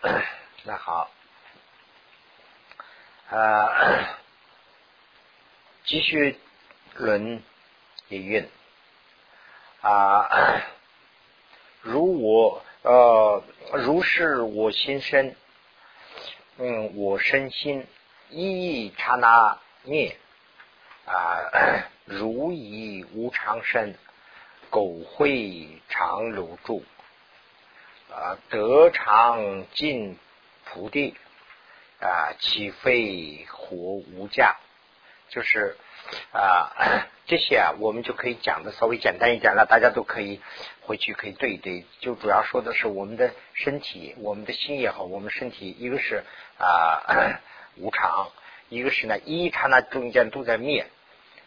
那好，啊，继续论一运啊，如我呃，如是我心身，嗯，我身心一刹那灭。啊，如以无常身，苟会常留住。啊，得常尽菩提啊，岂非活无价？就是啊，这些啊，我们就可以讲的稍微简单一点了，大家都可以回去可以对一对。就主要说的是我们的身体，我们的心也好，我们身体一个是啊 无常，一个是呢一刹那中间都在灭。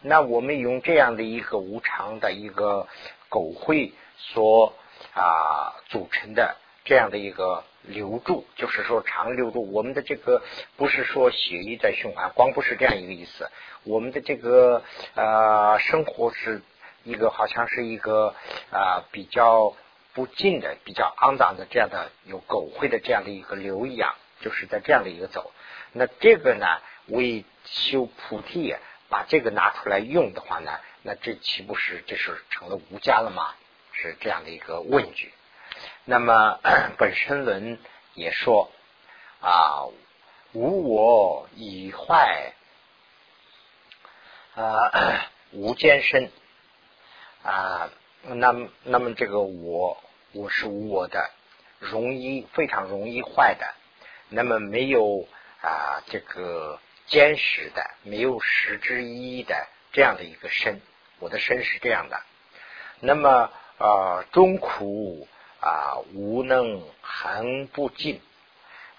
那我们用这样的一个无常的一个狗会所。啊，组成的这样的一个留住，就是说长留住我们的这个，不是说血液在循环，光不是这样一个意思。我们的这个呃生活是一个，好像是一个啊比较不净的、比较肮脏的这样的有狗会的这样的一个流一样，就是在这样的一个走。那这个呢，为修菩提，把这个拿出来用的话呢，那这岂不是这是成了无家了吗？是这样的一个问句。那么 本身论也说啊，无我以坏啊，无间身啊。那么那么这个我，我是无我的，容易非常容易坏的。那么没有啊这个坚实的，没有实之一的这样的一个身，我的身是这样的。那么。啊，中苦啊，无能恒不尽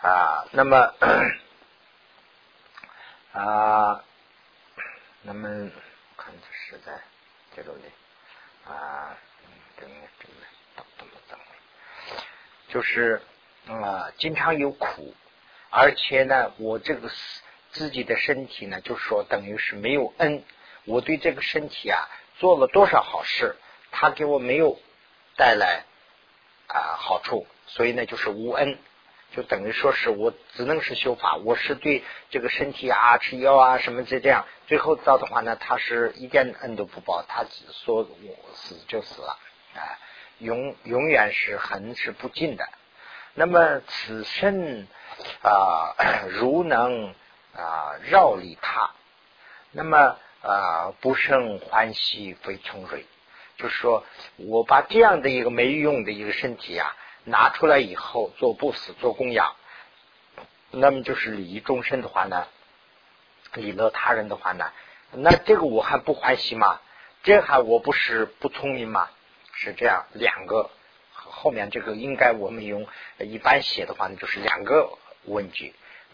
啊。那么啊，那么看是在这个里啊，等等等等等，就是啊，经常有苦，而且呢，我这个自己的身体呢，就说等于是没有恩。我对这个身体啊，做了多少好事。他给我没有带来啊好处，所以呢就是无恩，就等于说是我只能是修法，我是对这个身体啊吃药啊什么这这样，最后到的话呢，他是一点恩都不报，他只说我死就死了啊，永永远是恒是不尽的。那么此身啊 如能啊绕离他，那么啊不胜欢喜非从瑞。就是说，我把这样的一个没用的一个身体啊拿出来以后做不死做供养，那么就是礼仪终身的话呢，礼乐他人的话呢，那这个我还不欢喜吗？这还我不是不聪明吗？是这样，两个后面这个应该我们用一般写的话呢，就是两个问句，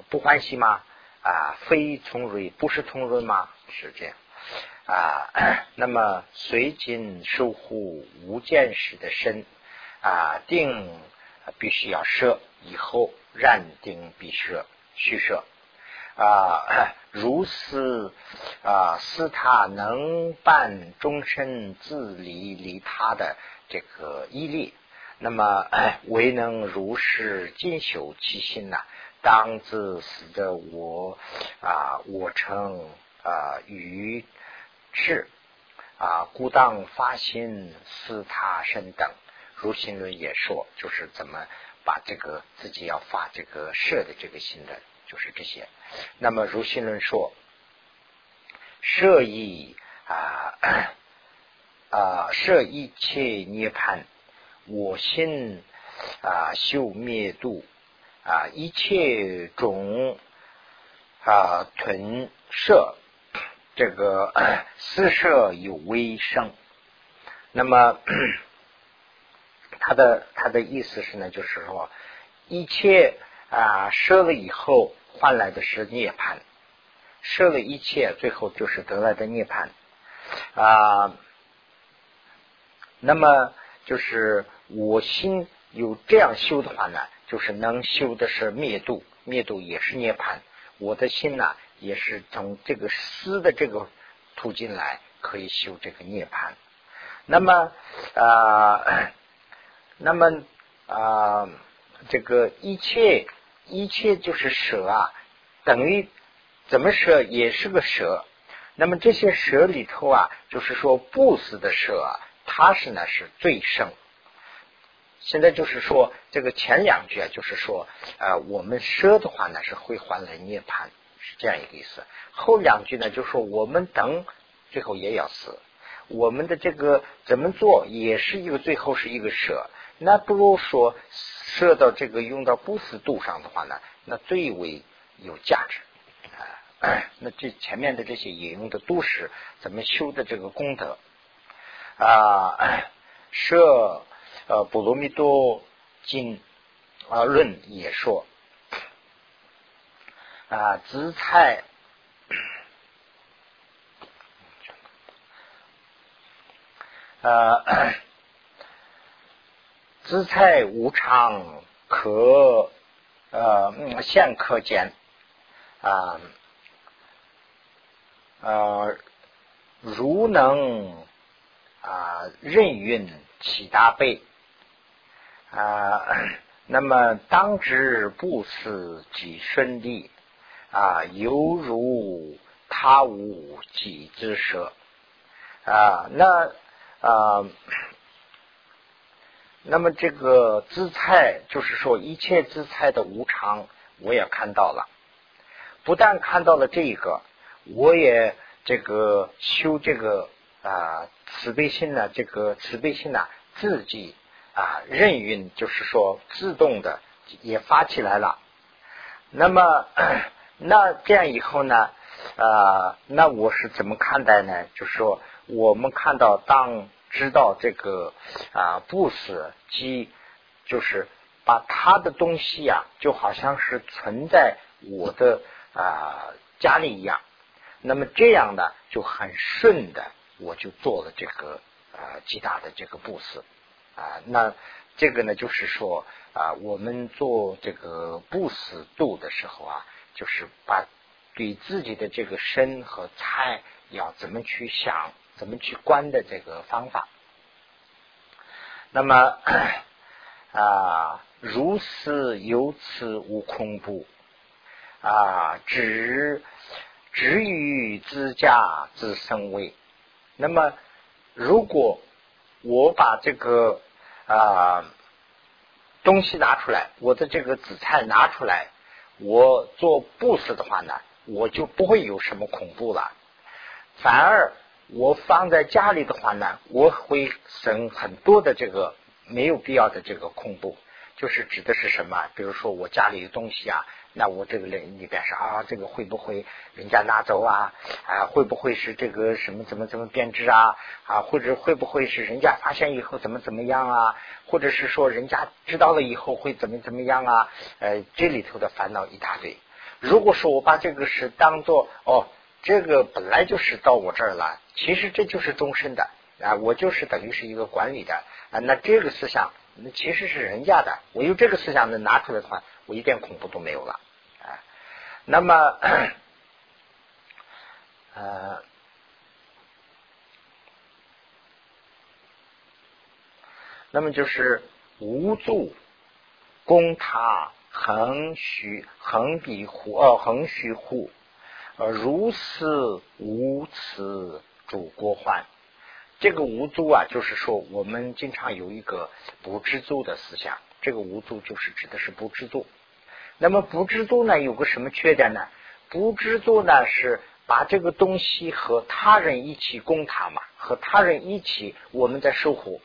不欢喜吗？啊，非从容不是从容吗？是这样。啊，那么随今守护无见识的身啊，定必须要设，以后然定必设，虚设啊，如斯啊，斯他能办终身自离离他的这个依力，那么 唯能如是尽修其心呐，当自死的我啊，我称啊与。是啊，孤当发心思他身等，如心论也说，就是怎么把这个自己要发这个摄的这个心的，就是这些。那么如心论说，摄意啊啊摄一切涅盘，我心啊修灭度啊一切种啊屯摄。这个 四舍有微生，那么 他的他的意思是呢，就是说一切啊舍了以后换来的是涅槃，舍了一切最后就是得来的涅槃啊。那么就是我心有这样修的话呢，就是能修的是灭度，灭度也是涅槃。我的心呢？也是从这个思的这个途径来可以修这个涅槃。那么啊，那么啊，这个一切一切就是舍啊，等于怎么舍也是个舍。那么这些舍里头啊，就是说不死的舍啊，它是呢是最胜。现在就是说这个前两句啊，就是说呃我们舍的话呢是会换来涅槃，是这样一个意思。后两句呢就说我们等最后也要死，我们的这个怎么做也是一个最后是一个舍。那不如说设到这个用到不死度上的话呢，那最为有价值啊。那这前面的这些引用的都是怎么修的这个功德啊？设呃《波罗蜜多经》啊论也说啊，紫菜呃。资菜无常可呃现可见啊呃如能啊任运其大悲啊那么当知不思即顺利啊犹如他无己之舌啊那啊。那么这个姿态，就是说一切姿态的无常，我也看到了。不但看到了这个，我也这个修这个啊慈悲心呢，这个慈悲心呢自己啊任运，就是说自动的也发起来了。那么那这样以后呢，啊，那我是怎么看待呢？就是说我们看到当。知道这个啊，不死即就是把他的东西呀，就好像是存在我的啊家里一样。那么这样呢，就很顺的，我就做了这个啊极大的这个布施啊。那这个呢，就是说啊，我们做这个不死度的时候啊，就是把对自己的这个身和财要怎么去想。怎么去观的这个方法？那么 啊，如是由此无恐怖啊，只只于自家自生为。那么，如果我把这个啊东西拿出来，我的这个紫菜拿出来，我做布施的话呢，我就不会有什么恐怖了，反而。我放在家里的话呢，我会省很多的这个没有必要的这个恐怖，就是指的是什么？比如说我家里的东西啊，那我这个里里边是啊，这个会不会人家拿走啊？啊，会不会是这个什么怎么怎么变质啊？啊，或者会不会是人家发现以后怎么怎么样啊？或者是说人家知道了以后会怎么怎么样啊？呃，这里头的烦恼一大堆。如果说我把这个是当做哦。这个本来就是到我这儿了，其实这就是终身的啊，我就是等于是一个管理的啊。那这个思想，那其实是人家的。我有这个思想能拿出来的话，我一点恐怖都没有了啊。那么，呃，那么就是无助攻他横虚横比乎哦横虚乎。如此无此主国患，这个无租啊，就是说我们经常有一个不知足的思想。这个无租就是指的是不知足。那么不知足呢，有个什么缺点呢？不知足呢，是把这个东西和他人一起供他嘛，和他人一起我们在收获。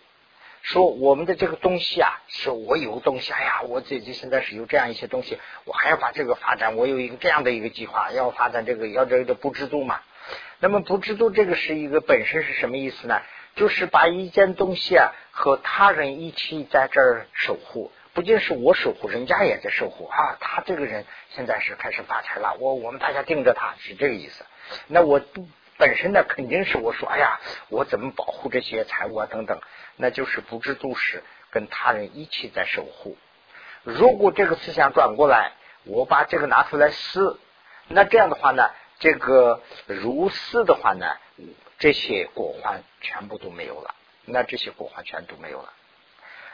说我们的这个东西啊，是我有东西，哎呀，我自己现在是有这样一些东西，我还要把这个发展，我有一个这样的一个计划，要发展这个，要这个不知足嘛。那么不知足这个是一个本身是什么意思呢？就是把一件东西啊和他人一起在这儿守护，不仅是我守护，人家也在守护啊。他这个人现在是开始发财了，我我们大家盯着他，是这个意思。那我本身呢，肯定是我说，哎呀，我怎么保护这些财物啊等等。那就是不知足时，跟他人一起在守护。如果这个思想转过来，我把这个拿出来撕，那这样的话呢，这个如丝的话呢，这些果环全部都没有了。那这些果环全都没有了。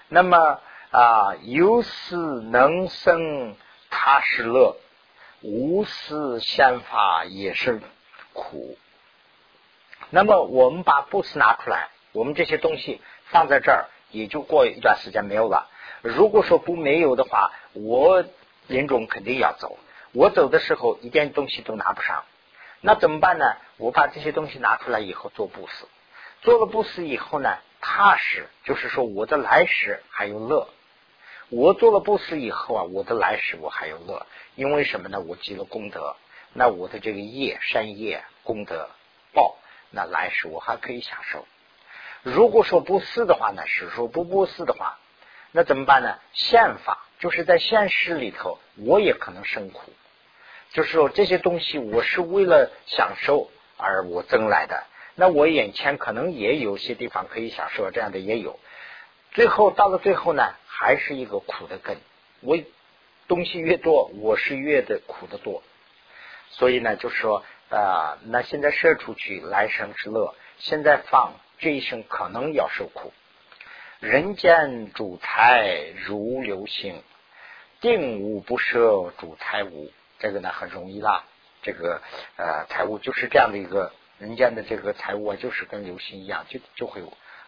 那么啊，有思能生他是乐，无思想法也是苦。那么我们把布施拿出来，我们这些东西放在这儿，也就过一段时间没有了。如果说不没有的话，我临终肯定要走。我走的时候一点东西都拿不上，那怎么办呢？我把这些东西拿出来以后做布施，做了布施以后呢，踏实，就是说我的来世还有乐。我做了布施以后啊，我的来世我还有乐，因为什么呢？我积了功德，那我的这个业善业功德报，那来世我还可以享受。如果说不施的话呢，是说不布施的话，那怎么办呢？现法就是在现实里头，我也可能生苦。就是说这些东西我是为了享受而我争来的，那我眼前可能也有些地方可以享受，这样的也有。最后到了最后呢，还是一个苦的根。我东西越多，我是越的苦的多。所以呢，就是说啊，那现在射出去来生之乐，现在放这一生可能要受苦。人间主财如流星，定无不舍主财无。这个呢很容易啦，这个呃财务就是这样的一个人间的这个财务啊，就是跟流星一样，就就会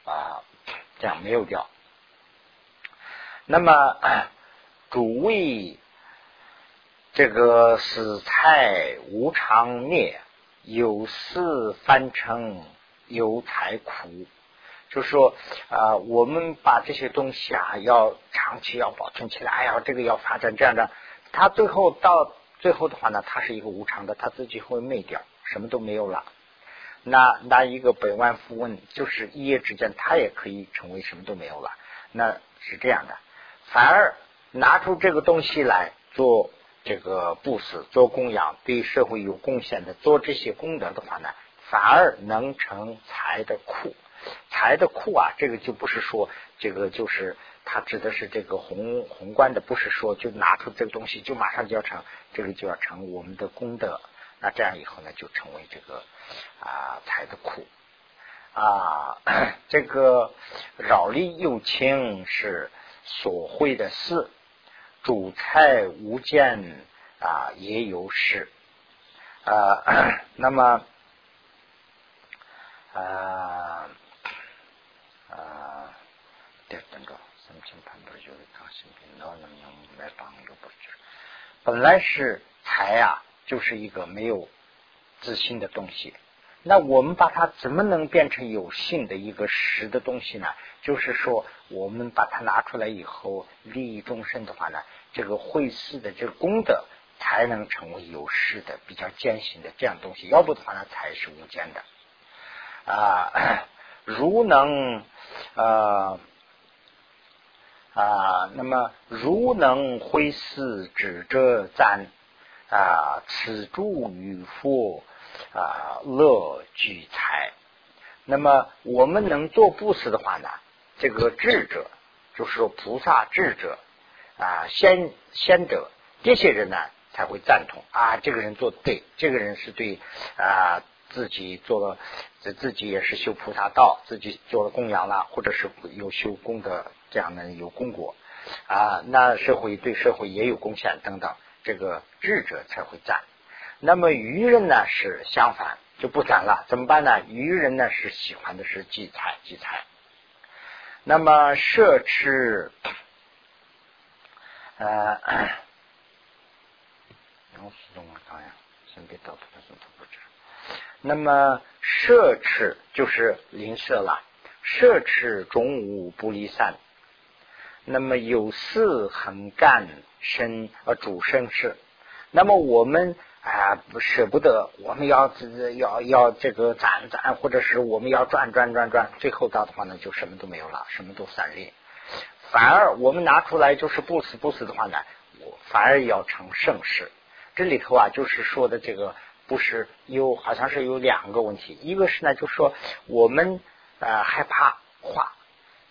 啊这样没有掉。那么主谓这个死财无常灭，有事翻成有财苦，就是说啊，我们把这些东西啊要长期要保存起来，哎呀，这个要发展这样的，它最后到。最后的话呢，它是一个无常的，它自己会灭掉，什么都没有了。那那一个百万富翁，就是一夜之间，他也可以成为什么都没有了。那是这样的，反而拿出这个东西来做这个布施、做供养，对社会有贡献的，做这些功德的话呢，反而能成财的库。财的库啊，这个就不是说这个就是。它指的是这个宏宏观的，不是说就拿出这个东西就马上就要成，这个就要成我们的功德。那这样以后呢，就成为这个啊财的库啊。这个扰力又轻是所会的事，主菜无见啊也有事啊。那么啊啊，对，等着。本来是财啊，就是一个没有自信的东西。那我们把它怎么能变成有性的一个实的东西呢？就是说，我们把它拿出来以后，利益众生的话呢，这个会事的这个功德才能成为有势的、比较艰辛的这样东西。要不的话呢，才是无间的啊。如能啊。啊，那么如能会思指者赞啊，此助与佛啊，乐聚财。那么我们能做布施的话呢，这个智者就是说菩萨智者啊，先先者这些人呢才会赞同啊，这个人做的对，这个人是对啊，自己做了，自己也是修菩萨道，自己做了供养了，或者是有修功德。这样呢有功果啊，那社会对社会也有贡献等等，这个智者才会赞。那么愚人呢是相反，就不赞了。怎么办呢？愚人呢是喜欢的是积财积财。那么奢侈，呃，那么奢侈就是吝啬了，奢侈中无不离散。那么有事很干生呃主生事，那么我们啊不舍不得，我们要要要这个攒攒，或者是我们要赚赚赚赚，最后到的话呢就什么都没有了，什么都散裂。反而我们拿出来就是不死不死的话呢，我反而要成盛世。这里头啊就是说的这个不是有好像是有两个问题，一个是呢就说我们呃害怕。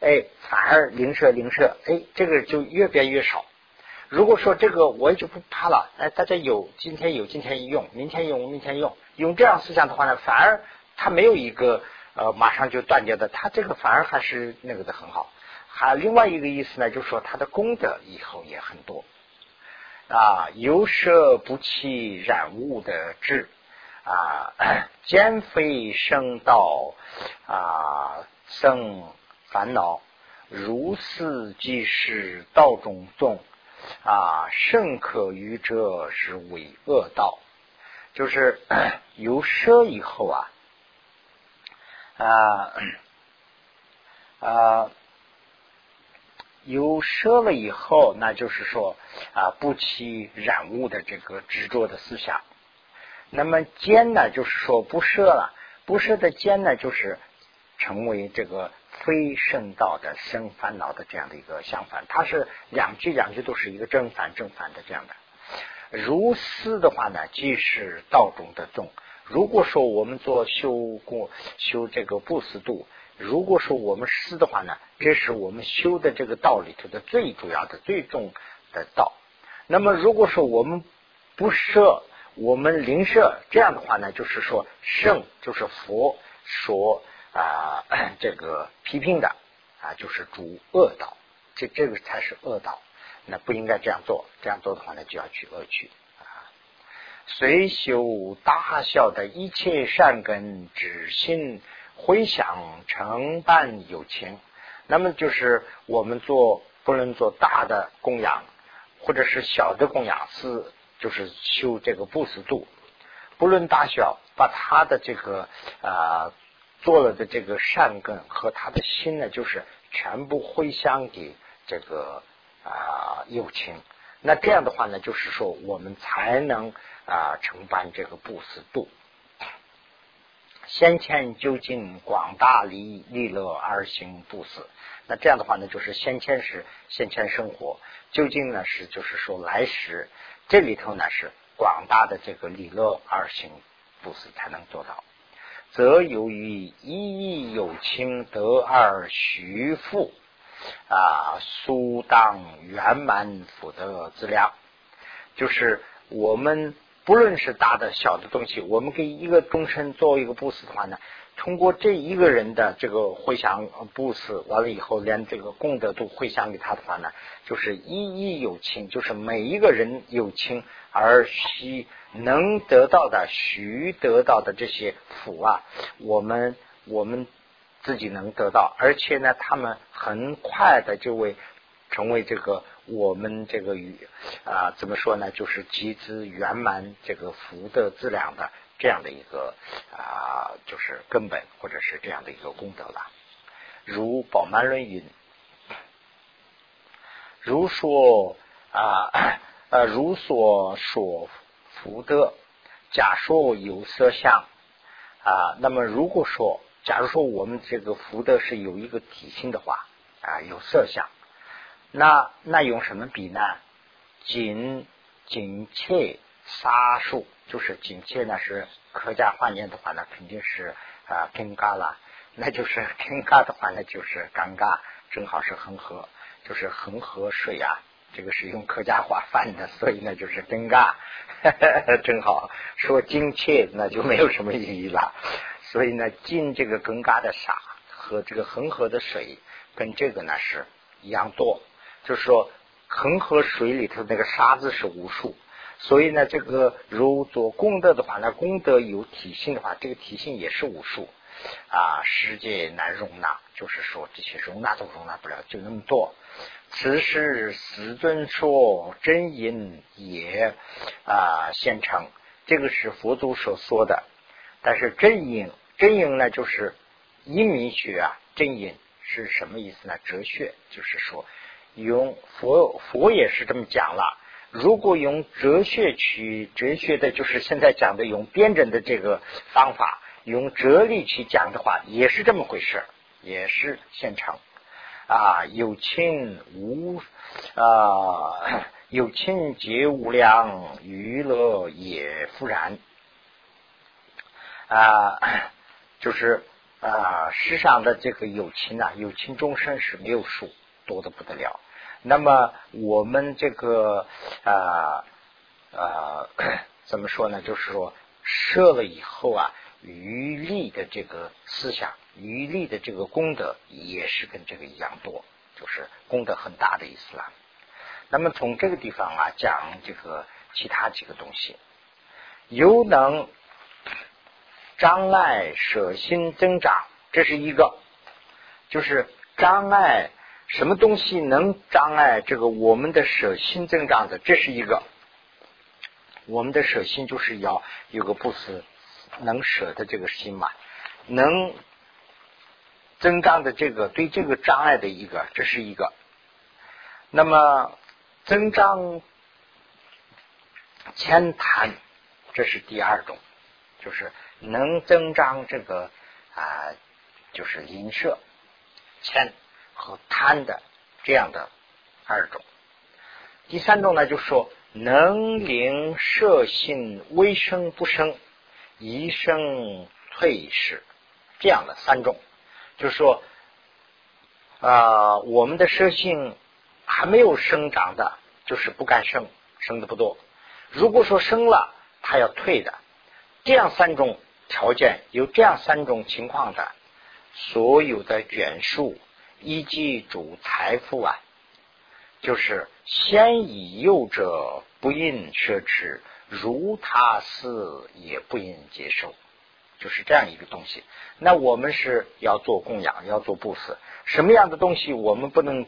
哎，反而零舍零舍，哎，这个就越变越少。如果说这个我也就不怕了，哎，大家有今天有今天用，明天用明天用，用这样思想的话呢，反而它没有一个呃马上就断掉的，它这个反而还是那个的很好，还另外一个意思呢，就是说他的功德以后也很多啊，由舍不弃染物的智啊，减肥生道啊，生烦恼，如是即是道中众啊，甚可愚者是为恶道，就是由奢以后啊啊啊。有奢了以后，那就是说啊，不起染物的这个执着的思想。那么坚呢，就是说不奢了，不奢的坚呢，就是成为这个非圣道的生烦恼的这样的一个相反。它是两句两句都是一个正反正反的这样的。如思的话呢，即是道中的众。如果说我们做修过修这个不思度。如果说我们思的话呢，这是我们修的这个道里头的最主要的、最重的道。那么如果说我们不设，我们灵设这样的话呢，就是说圣就是佛说啊 这个批评的啊，就是主恶道，这这个才是恶道，那不应该这样做。这样做的话呢，就要去恶趣啊。随修大小的一切善根之心。回想承办有情，那么就是我们做不能做大的供养，或者是小的供养，是就是修这个不死度，不论大小，把他的这个啊做了的这个善根和他的心呢，就是全部回向给这个啊友情。那这样的话呢，就是说我们才能啊承办这个不死度。先前究竟广大利利乐而行不死，那这样的话呢，就是先前是先前生活，究竟呢是就是说来时这里头呢是广大的这个利乐而行不死才能做到，则由于一义有情得而虚富啊，苏当圆满福德资料，就是我们。不论是大的小的东西，我们给一个终身做一个布施的话呢，通过这一个人的这个回向布施完了以后，连这个功德都回向给他的话呢，就是一一有情，就是每一个人有情而需能得到的、需得到的这些福啊，我们我们自己能得到，而且呢，他们很快的就会成为这个。我们这个语啊，怎么说呢？就是集资圆满这个福德资粮的这样的一个啊，就是根本或者是这样的一个功德了。如宝曼论云，如说啊呃，如所说福德，假说有色相啊，那么如果说，假如说我们这个福德是有一个体性的话啊，有色相。那那用什么比呢？紧紧切沙数，就是紧切呢是客家话念的话呢，肯定是啊尴尬了。那就是尴尬的话呢，就是尴尬，正好是恒河，就是恒河水啊。这个是用客家话翻的，所以呢就是尴尬，正好说精切那就没有什么意义了。所以呢，进这个尴尬的沙和这个恒河的水，跟这个呢是一样多。就是说，恒河水里头那个沙子是无数，所以呢，这个如做功德的话，那功德有体性的话，这个体性也是无数啊，世界难容纳，就是说这些容纳都容纳不了，就那么多。此时师尊说真因也啊，现成，这个是佛祖所说的。但是真因真因呢，就是因明学啊，真因是什么意思呢？哲学就是说。用佛佛也是这么讲了。如果用哲学去哲学的，就是现在讲的用辩证的这个方法，用哲理去讲的话，也是这么回事，也是现成啊。有情无啊，有情皆无量，娱乐也复然啊。就是啊，世上的这个有情啊，有情众生是没有数。多的不得了，那么我们这个啊啊怎么说呢？就是说设了以后啊，余力的这个思想，余力的这个功德也是跟这个一样多就是功德很大的意思了。那么从这个地方啊讲这个其他几个东西，有能障碍舍心增长，这是一个，就是障碍什么东西能障碍这个我们的舍心增长的，这是一个。我们的舍心就是要有个不死能舍的这个心嘛，能增长的这个对这个障碍的一个，这是一个。那么增长浅贪，这是第二种，就是能增长这个啊，就是吝舍、欠和贪的这样的二种。第三种呢，就是说。能灵摄性微生不生，一生退失，这样的三种，就是说，啊，我们的摄性还没有生长的，就是不敢生，生的不多。如果说生了，它要退的，这样三种条件，有这样三种情况的，所有的卷数以及主财富啊。就是先以幼者不应奢侈，如他似也不应接受，就是这样一个东西。那我们是要做供养，要做布施，什么样的东西我们不能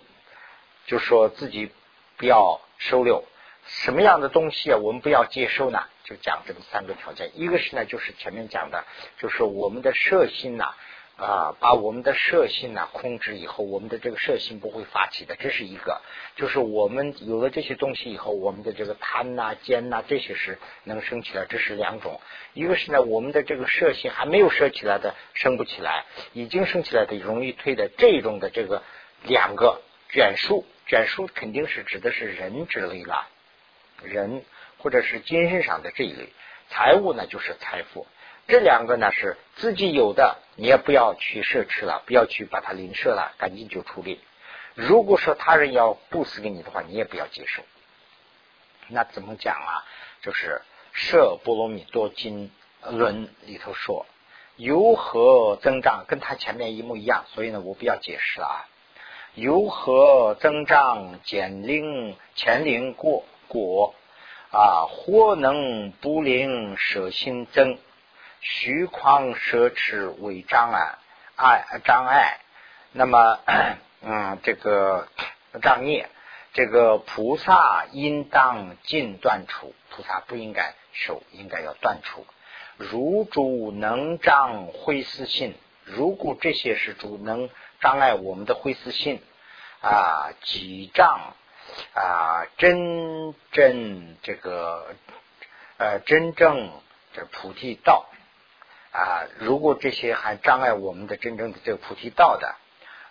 就说自己不要收留？什么样的东西，我们不要接收呢？就讲这么三个条件。一个是呢，就是前面讲的，就是我们的摄心呐。啊把我们的摄心呢控制以后，我们的这个摄心不会发起的，这是一个。就是我们有了这些东西以后，我们的这个贪呐、奸呐这些是能升起来，这是两种。一个是呢，我们的这个摄心还没有摄起来的，升不起来；已经升起来的，容易退的。这种的这个两个卷数，卷数肯定是指的是人之类了，人或者是精神上的这一类。财物呢，就是财富。这两个呢是自己有的，你也不要去奢侈了，不要去把它吝舍了，赶紧就处理。如果说他人要布施给你的话，你也不要接受。那怎么讲啊？就是《摄波罗蜜多经论》里头说，由何增长，跟他前面一模一样，所以呢，我不要解释了啊。由何增长减令前令过果啊，或能不令舍心增。虚旷奢侈为障碍，碍障碍。那么，嗯，这个障孽，这个菩萨应当尽断除。菩萨不应该受，应该要断除。如主能障灰思性，如果这些是主能障碍我们的灰思性啊，几障啊，真正这个呃，真正这菩提道。啊，如果这些还障碍我们的真正的这个菩提道的，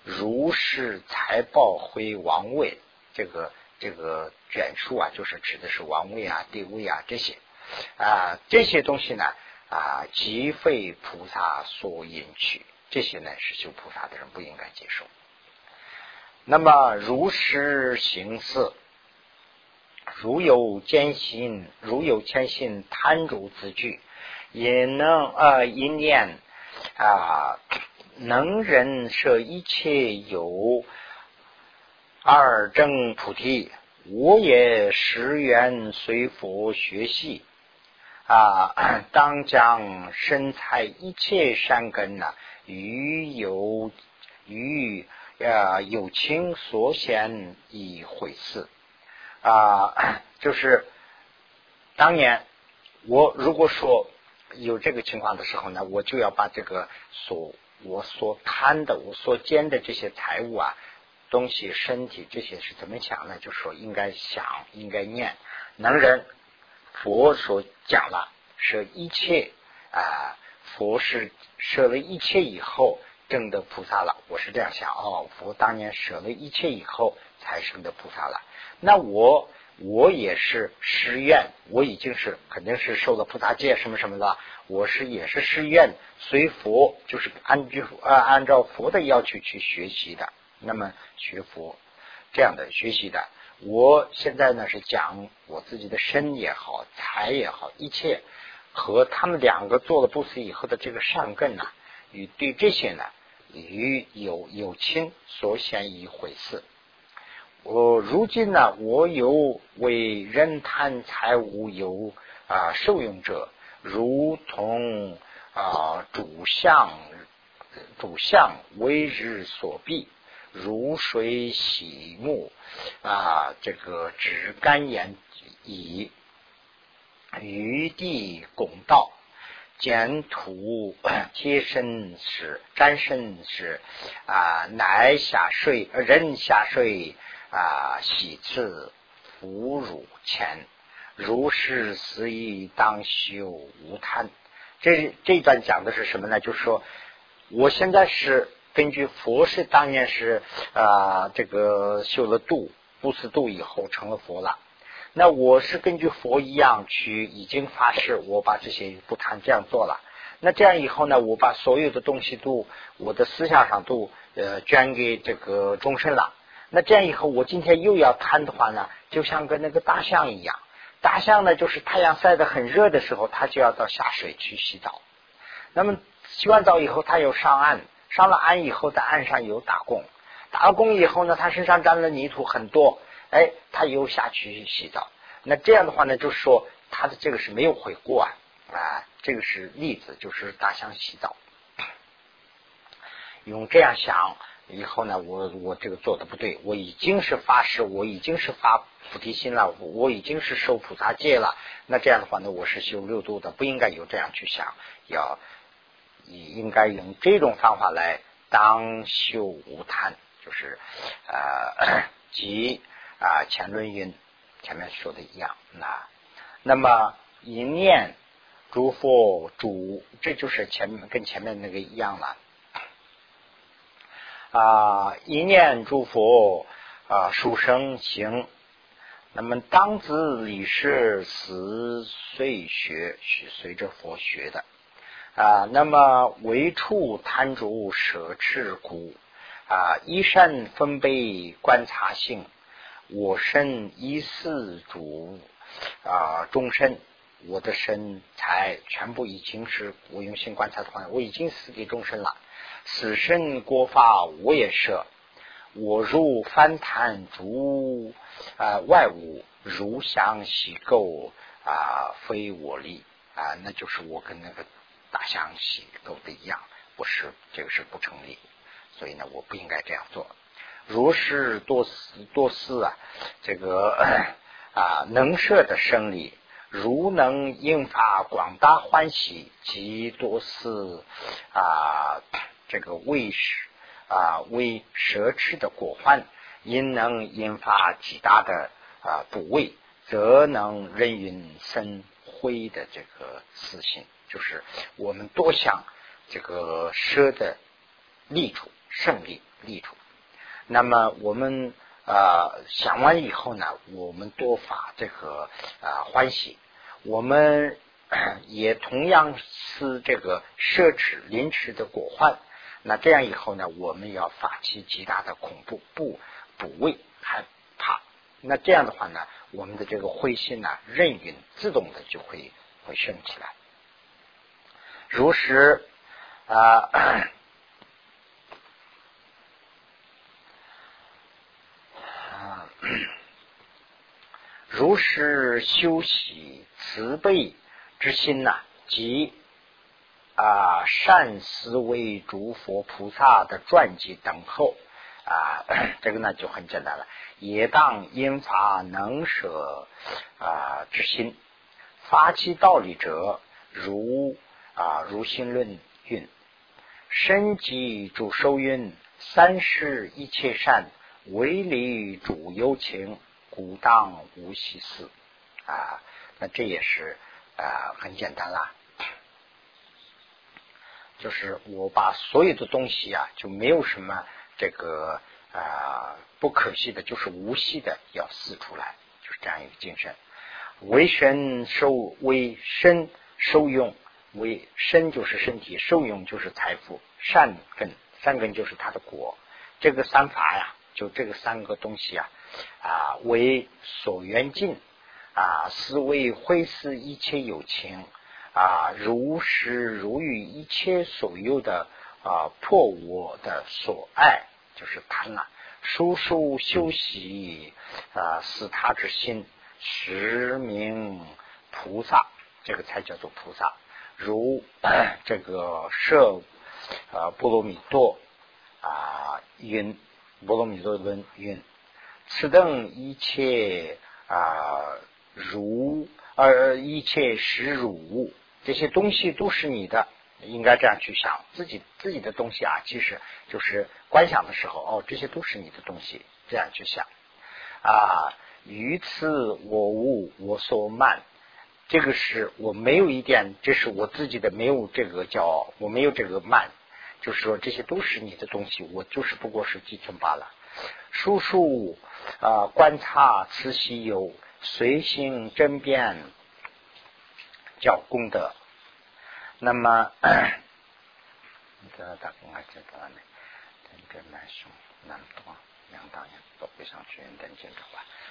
如是财报回王位，这个这个卷数啊，就是指的是王位啊、地位啊这些啊这些东西呢啊，即非菩萨所引取，这些呢是修菩萨的人不应该接受。那么如是行事，如有艰辛，如有谦信贪主自具。也能啊，一念啊，能人舍一切有二正菩提，我也十愿随佛学习啊，当将身材一切善根呐，与有与啊有情所显以毁事啊，就是当年我如果说。有这个情况的时候呢，我就要把这个所我所贪的、我所兼的这些财物啊、东西、身体这些是怎么想呢？就说应该想、应该念，能人佛所讲了，舍一切啊，佛是舍了一切以后证得菩萨了。我是这样想哦，佛当年舍了一切以后才生的菩萨了。那我。我也是誓愿，我已经是肯定是受了菩萨戒什么什么的，我是也是誓愿随佛，就是按据呃按照佛的要求去学习的。那么学佛这样的学习的，我现在呢是讲我自己的身也好，财也好，一切和他们两个做了布施以后的这个善根呢，与对这些呢与有有亲所显一回事。我如今呢，我有为人贪财物有啊受用者，如同啊主相主相为日所避，如水洗目啊，这个止干言以余地拱道。简土贴身时，沾身时啊，乃下睡，人下睡啊，喜次哺乳前，如是思意当修无贪。这这段讲的是什么呢？就是说，我现在是根据佛是当年是啊，这个修了度不思度以后成了佛了。那我是根据佛一样去已经发誓，我把这些不贪这样做了。那这样以后呢，我把所有的东西都我的思想上都呃捐给这个众生了。那这样以后，我今天又要贪的话呢，就像跟那个大象一样。大象呢，就是太阳晒得很热的时候，它就要到下水去洗澡。那么洗完澡以后，它又上岸，上了岸以后，在岸上有打工，打了工以后呢，它身上沾了泥土很多。哎，它又下去洗澡，那这样的话呢，就是说它的这个是没有悔过啊啊，这个是例子，就是大象洗澡，用这样想以后呢，我我这个做的不对，我已经是发誓，我已经是发菩提心了，我已经是受菩萨戒了，那这样的话呢，我是修六度的，不应该有这样去想，要应该用这种方法来当修无贪，就是呃即。啊，前论云前面说的一样，那那么一念诸佛主，这就是前面跟前面那个一样了。啊，一念诸佛啊，殊生行。那么当知理事死随学，是随着佛学的啊。那么为处贪著舍持故啊，一善分贝观察性。我身一四主啊，终身，我的身才全部已经是我用心观察的话，我已经死给终身了。死身国法我也设，我入翻贪主啊，外物如相洗垢啊，非我力啊，那就是我跟那个大象洗垢的一样，不是这个是不成立，所以呢，我不应该这样做。如是多思多思啊，这个啊能舍的生理，如能引发广大欢喜及多思啊这个为食啊为奢侈的果患，因能引发极大的啊补位，则能任运生灰的这个私心，就是我们多想这个奢的利处胜利利处。那么我们啊想完以后呢，我们多发这个啊欢喜，我们也同样是这个奢侈临迟的果患。那这样以后呢，我们要发起极大的恐怖，不不畏害怕。那这样的话呢，我们的这个灰心呢，任运自动的就会会升起来。如实啊。如实修习慈悲之心呐，及啊善思维诸佛菩萨的传记等候啊，这个呢就很简单了。也当因发能舍啊之心，发起道理者，如啊如心论运：身即主受运，三世一切善。为理主有情，故当无喜事啊。那这也是啊，很简单啦。就是我把所有的东西啊，就没有什么这个啊不可惜的，就是无惜的要撕出来，就是这样一个精神。为身受为身受用，为身就是身体，受用就是财富，善根善根就是它的果。这个三法呀。就这个三个东西啊，啊为所缘境啊，思维会思一切有情啊，如实如遇一切所有的啊破我的所爱，就是贪婪。叔叔修习啊，使他之心实名菩萨，这个才叫做菩萨。如 这个摄啊波罗蜜多啊云，波罗蜜多文云，此等一切啊如呃一切实如，这些东西都是你的，应该这样去想自己自己的东西啊，其实就是观想的时候哦，这些都是你的东西，这样去想啊。于此我无我所慢。这个是我没有一点，这是我自己的，没有这个叫我没有这个慢，就是说这些都是你的东西，我就是不过是寄存罢了。叔叔啊，观察慈禧有随行争辩，叫功德。那么，这大公还知道呢？真真难凶难断，两大人都非常去认真检查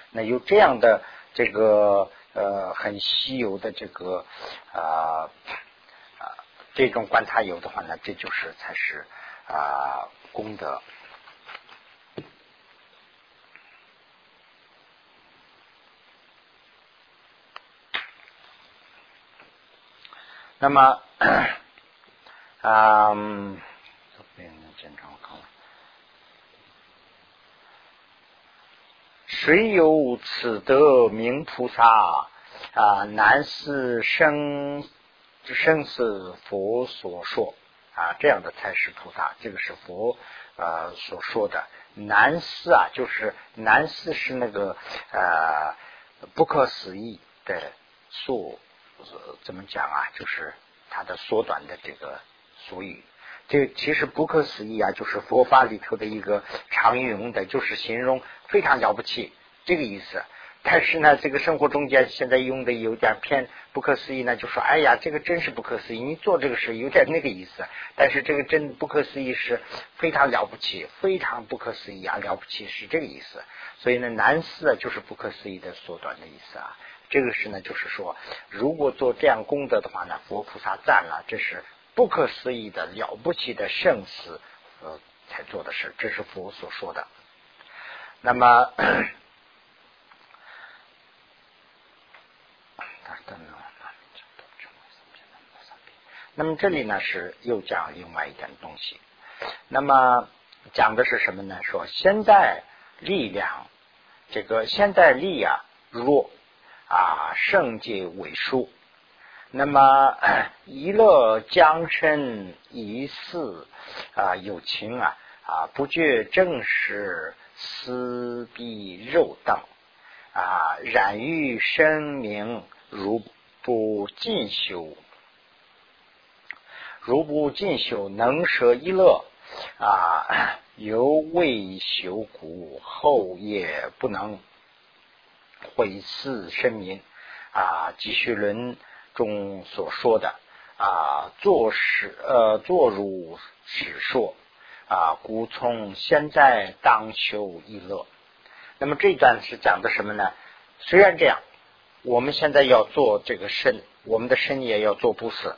那有这样的这个。呃，很稀有的这个啊啊，这种观察油的话呢，这就是才是啊功德。那么 啊，谁有此德名菩萨？啊，南是生生是佛所说啊，这样的才是菩萨，这个是佛啊所说的。南思啊，就是南思是那个呃不可思议的数，怎么讲啊？就是它的缩短的这个俗语。这其实不可思议啊，就是佛法里头的一个常用的，就是形容非常了不起这个意思。但是呢，这个生活中间现在用的有点偏不可思议呢，就说哎呀，这个真是不可思议，你做这个事有点那个意思。但是这个真不可思议是非常了不起，非常不可思议啊，了不起是这个意思。所以呢，难思啊就是不可思议的缩短的意思啊。这个是呢，就是说，如果做这样功德的话呢，佛菩萨赞了，这是不可思议的了不起的圣思呃才做的事，这是佛所说的。那么。那么这里呢是又讲另外一点东西，那么讲的是什么呢？说现在力量，这个现在力啊弱啊圣界为数，那么一乐江身一似啊有情啊啊不觉正是思必肉等啊染欲生明如不进修。如不进修，能舍一乐啊，犹未修苦，后也不能毁四生民啊。继续论中所说的啊，作史呃，作如史说啊，故从现在当修一乐。那么这一段是讲的什么呢？虽然这样，我们现在要做这个身，我们的身也要做不死。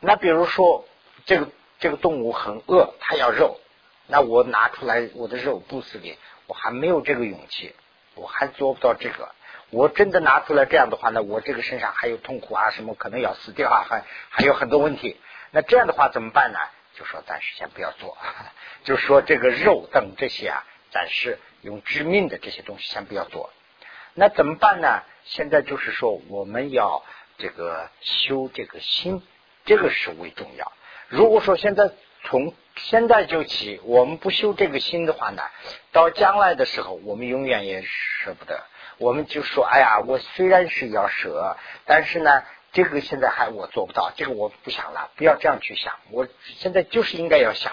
那比如说，这个这个动物很饿，它要肉，那我拿出来我的肉不死你，我还没有这个勇气，我还做不到这个。我真的拿出来这样的话呢，我这个身上还有痛苦啊，什么可能要死掉啊，还还有很多问题。那这样的话怎么办呢？就说暂时先不要做，就说这个肉等这些啊，暂时用致命的这些东西先不要做。那怎么办呢？现在就是说我们要这个修这个心。这个是为重要。如果说现在从现在就起，我们不修这个心的话呢，到将来的时候，我们永远也舍不得。我们就说：“哎呀，我虽然是要舍，但是呢，这个现在还我做不到，这个我不想了。不要这样去想，我现在就是应该要想。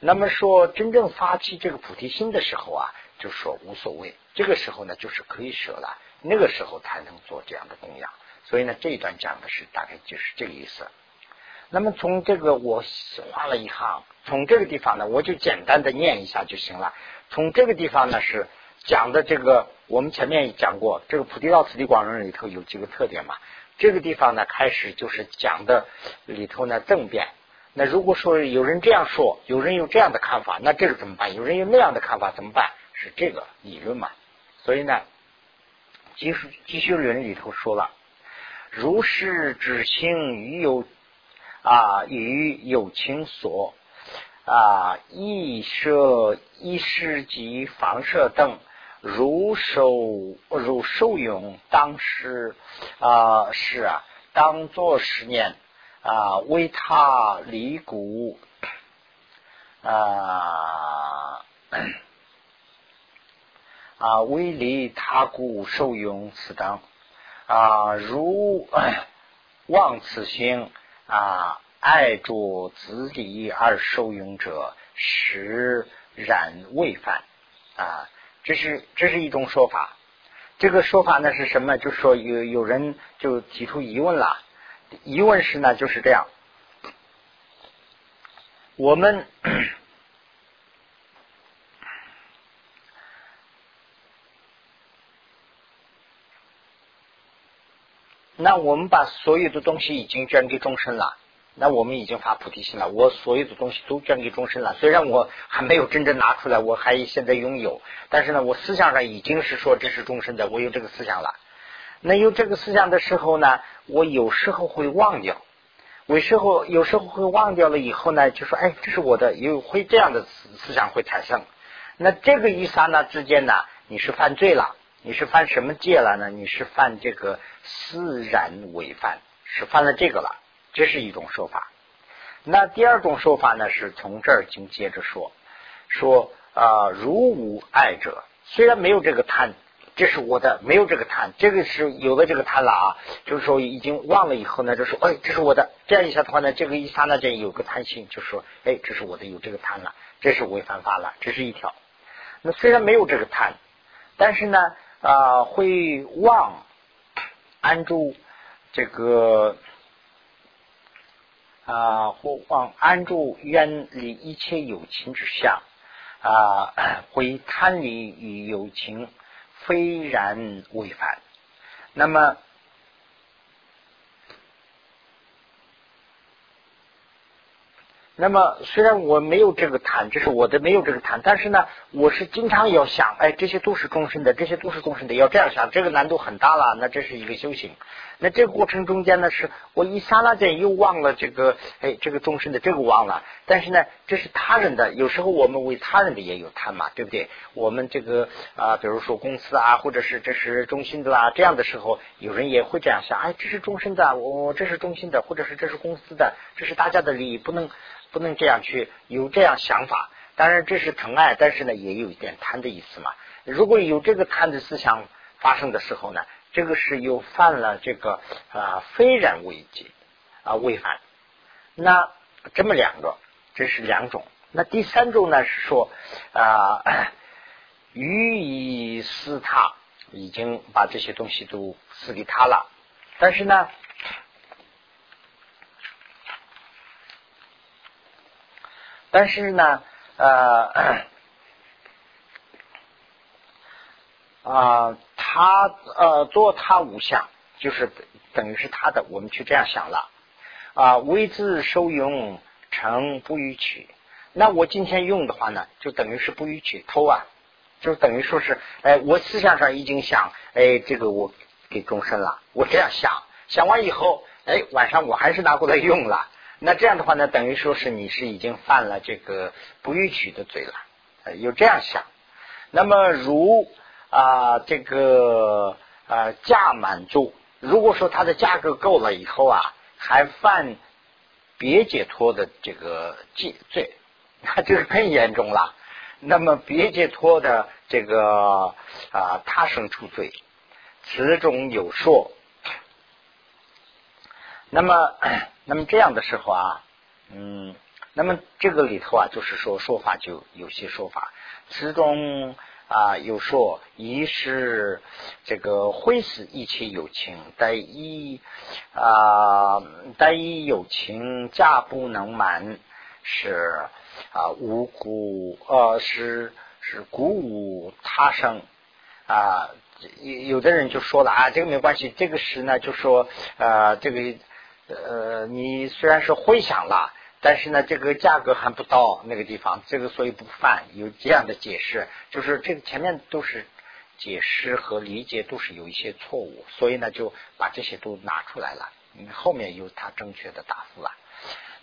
那么说，真正发起这个菩提心的时候啊，就说无所谓。这个时候呢，就是可以舍了，那个时候才能做这样的供养。所以呢，这一段讲的是大概就是这个意思。那么从这个我画了一行，从这个地方呢，我就简单的念一下就行了。从这个地方呢是讲的这个，我们前面也讲过，这个菩提道次第广论里头有几个特点嘛。这个地方呢开始就是讲的里头呢正辩，那如果说有人这样说，有人有这样的看法，那这个怎么办？有人有那样的看法怎么办？是这个理论嘛？所以呢，继续继续论里头说了，如是之心与有啊与有情所啊意设意识及放射等，如受如受用，当时啊是啊，当作十年。啊，为他离骨啊啊，为离他故受用此当啊，如忘此心啊，爱着自利而受用者，实然未犯啊。这是这是一种说法。这个说法呢是什么？就是说有有人就提出疑问了。疑问是呢，就是这样。我们 那我们把所有的东西已经捐给众生了，那我们已经发菩提心了。我所有的东西都捐给众生了，虽然我还没有真正拿出来，我还现在拥有，但是呢，我思想上已经是说这是众生的，我有这个思想了。那有这个思想的时候呢，我有时候会忘掉，有时候有时候会忘掉了以后呢，就说哎，这是我的，有会这样的思思想会产生。那这个一刹那之间呢，你是犯罪了，你是犯什么戒了呢？你是犯这个自然违犯，是犯了这个了，这是一种说法。那第二种说法呢，是从这儿经接着说，说啊，如无爱者，虽然没有这个贪。这是我的，没有这个贪，这个是有了这个贪了啊，就是说已经忘了以后呢，就说哎，这是我的，这样一下的话呢，这个一刹那间有个贪心，就说哎，这是我的，有这个贪了，这是违反法了，这是一条。那虽然没有这个贪，但是呢啊，会忘安住这个啊，或往安住远离一切有情之下啊，会贪离于有情。非然违反，那么。那么虽然我没有这个贪，这是我的没有这个贪，但是呢，我是经常要想，哎，这些都是终身的，这些都是终身的，要这样想，这个难度很大了。那这是一个修行。那这个过程中间呢，是我一刹那间又忘了这个，哎，这个终身的这个忘了。但是呢，这是他人的，有时候我们为他人的也有贪嘛，对不对？我们这个啊，比如说公司啊，或者是这是中心的啦，这样的时候，有人也会这样想，哎，这是终身的，我这是中心的，或者是这是公司的，这是大家的利益，不能。不能这样去有这样想法，当然这是疼爱，但是呢也有一点贪的意思嘛。如果有这个贪的思想发生的时候呢，这个是又犯了这个啊非然违戒啊违反。那这么两个，这是两种。那第三种呢是说啊 予以私他，已经把这些东西都赐给他了，但是呢。但是呢，呃，啊，他呃做他无相，就是等于是他的，我们去这样想了啊，为自受用成不予取。那我今天用的话呢，就等于是不予取偷啊，就等于说是，哎，我思想上已经想，哎，这个我给终身了，我这样想，想完以后，哎，晚上我还是拿过来用了。那这样的话呢，等于说是你是已经犯了这个不予取的罪了，有这样想。那么如啊这个啊价满足，如果说它的价格够了以后啊，还犯别解脱的这个戒罪，那就是更严重了。那么别解脱的这个啊他生出罪，此种有说。那么。那么这样的时候啊，嗯，那么这个里头啊，就是说说法就有些说法，此中啊有说一是这个会死一切有情，但一啊但一有情价不能满，是啊无故呃是是鼓舞他生啊，有有的人就说了啊，这个没关系，这个诗呢就说呃这个。呃，你虽然是回想了，但是呢，这个价格还不到那个地方，这个所以不犯。有这样的解释，就是这个前面都是解释和理解都是有一些错误，所以呢就把这些都拿出来了。后面有他正确的答复了。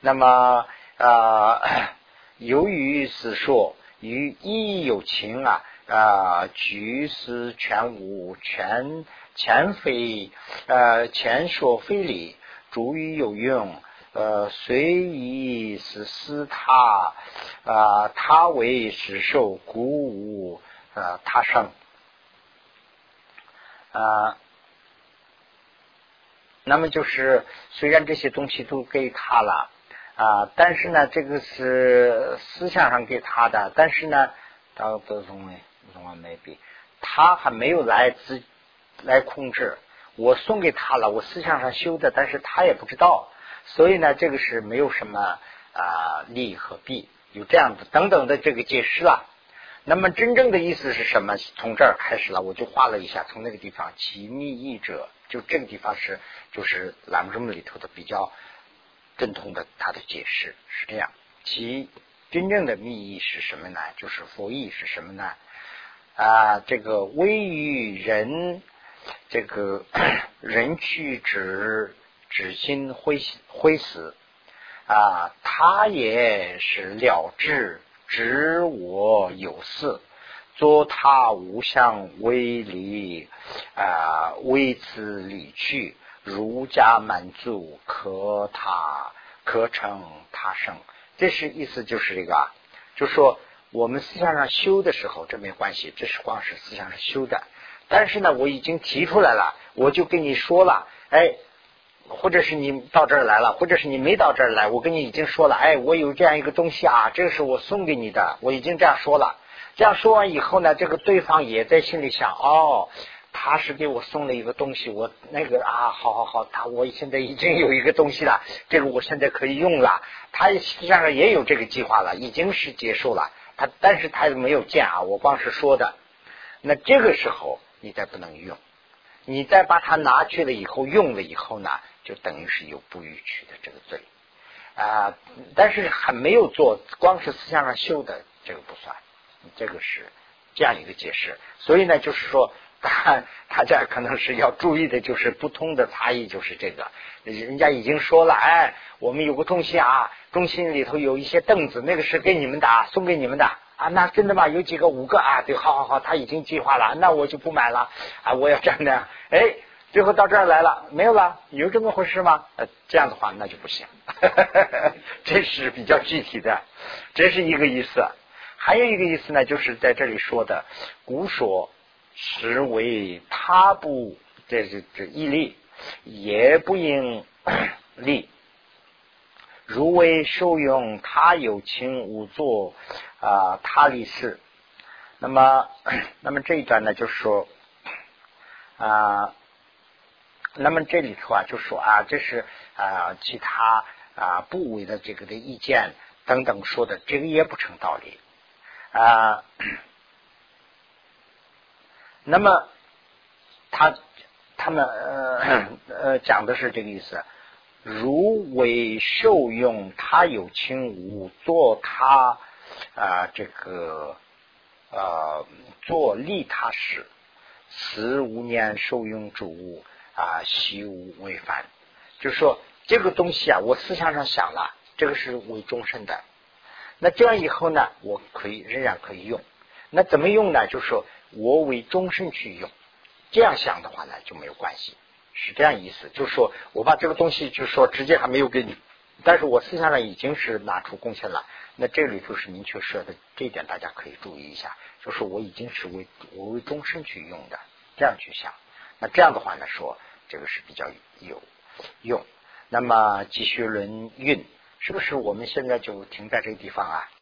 那么啊，由于是说与义有情啊啊，举是全无，全全非呃，前说非礼，主语有用。呃，随以是思他啊，他为实受鼓舞呃，他生啊。那么就是，虽然这些东西都给他了啊，但是呢，这个是思想上给他的，但是呢，到德宗呢，宗啊没比，他还没有来自来控制。我送给他了，我思想上修的，但是他也不知道。所以呢，这个是没有什么啊利和弊，有这样的等等的这个解释了。那么真正的意思是什么？从这儿开始了，我就画了一下，从那个地方其密意者，就这个地方是就是栏目里头的比较正统的它的解释是这样。其真正的密意是什么呢？就是佛意是什么呢？啊，这个微于人，这个 人去指。止心灰灰死啊，他也是了知，知我有事，作他无相为离啊，为此离去，儒家满足，可他可成他生。这是意思就是这个，啊就说我们思想上修的时候，这没关系，这是光是思想上修的。但是呢，我已经提出来了，我就跟你说了，哎。或者是你到这儿来了，或者是你没到这儿来，我跟你已经说了，哎，我有这样一个东西啊，这个是我送给你的，我已经这样说了。这样说完以后呢，这个对方也在心里想，哦，他是给我送了一个东西，我那个啊，好好好，他我现在已经有一个东西了，这个我现在可以用了。他实际上也有这个计划了，已经是结束了。他但是他没有见啊，我光是说的。那这个时候你再不能用，你再把它拿去了以后用了以后呢？就等于是有不逾矩的这个罪啊，但是还没有做，光是思想上修的这个不算，这个是这样一个解释。所以呢，就是说，大 大家可能是要注意的，就是不同的差异，就是这个。人家已经说了，哎，我们有个东西啊，中心里头有一些凳子，那个是给你们的，送给你们的啊。那真的吗？有几个？五个啊？对，好好好，他已经计划了，那我就不买了啊，我要这样的，哎。最后到这儿来了，没有了，有这么回事吗？呃，这样的话那就不行，这是比较具体的，这是一个意思。还有一个意思呢，就是在这里说的“古说实为他不这是这义利，也不应 利，如为受用他有情无作啊他利事。那么，那么这一段呢，就是说啊。那么这里头啊，就说啊，这是啊其他啊部位的这个的意见等等说的，这个也不成道理啊。那么他他们呃呃讲的是这个意思，如为受用他有轻无，做他啊这个呃做利他事，此无念受用之物。啊，习无为凡，就是说这个东西啊，我思想上想了，这个是为终身的。那这样以后呢，我可以仍然可以用。那怎么用呢？就是说我为终身去用。这样想的话呢，就没有关系，是这样意思。就是说我把这个东西，就是说直接还没有给你，但是我思想上已经是拿出贡献了。那这里头是明确说的，这一点大家可以注意一下。就是我已经是为我为终身去用的，这样去想。那这样的话呢，说这个是比较有用。那么继续轮运，是不是我们现在就停在这个地方啊？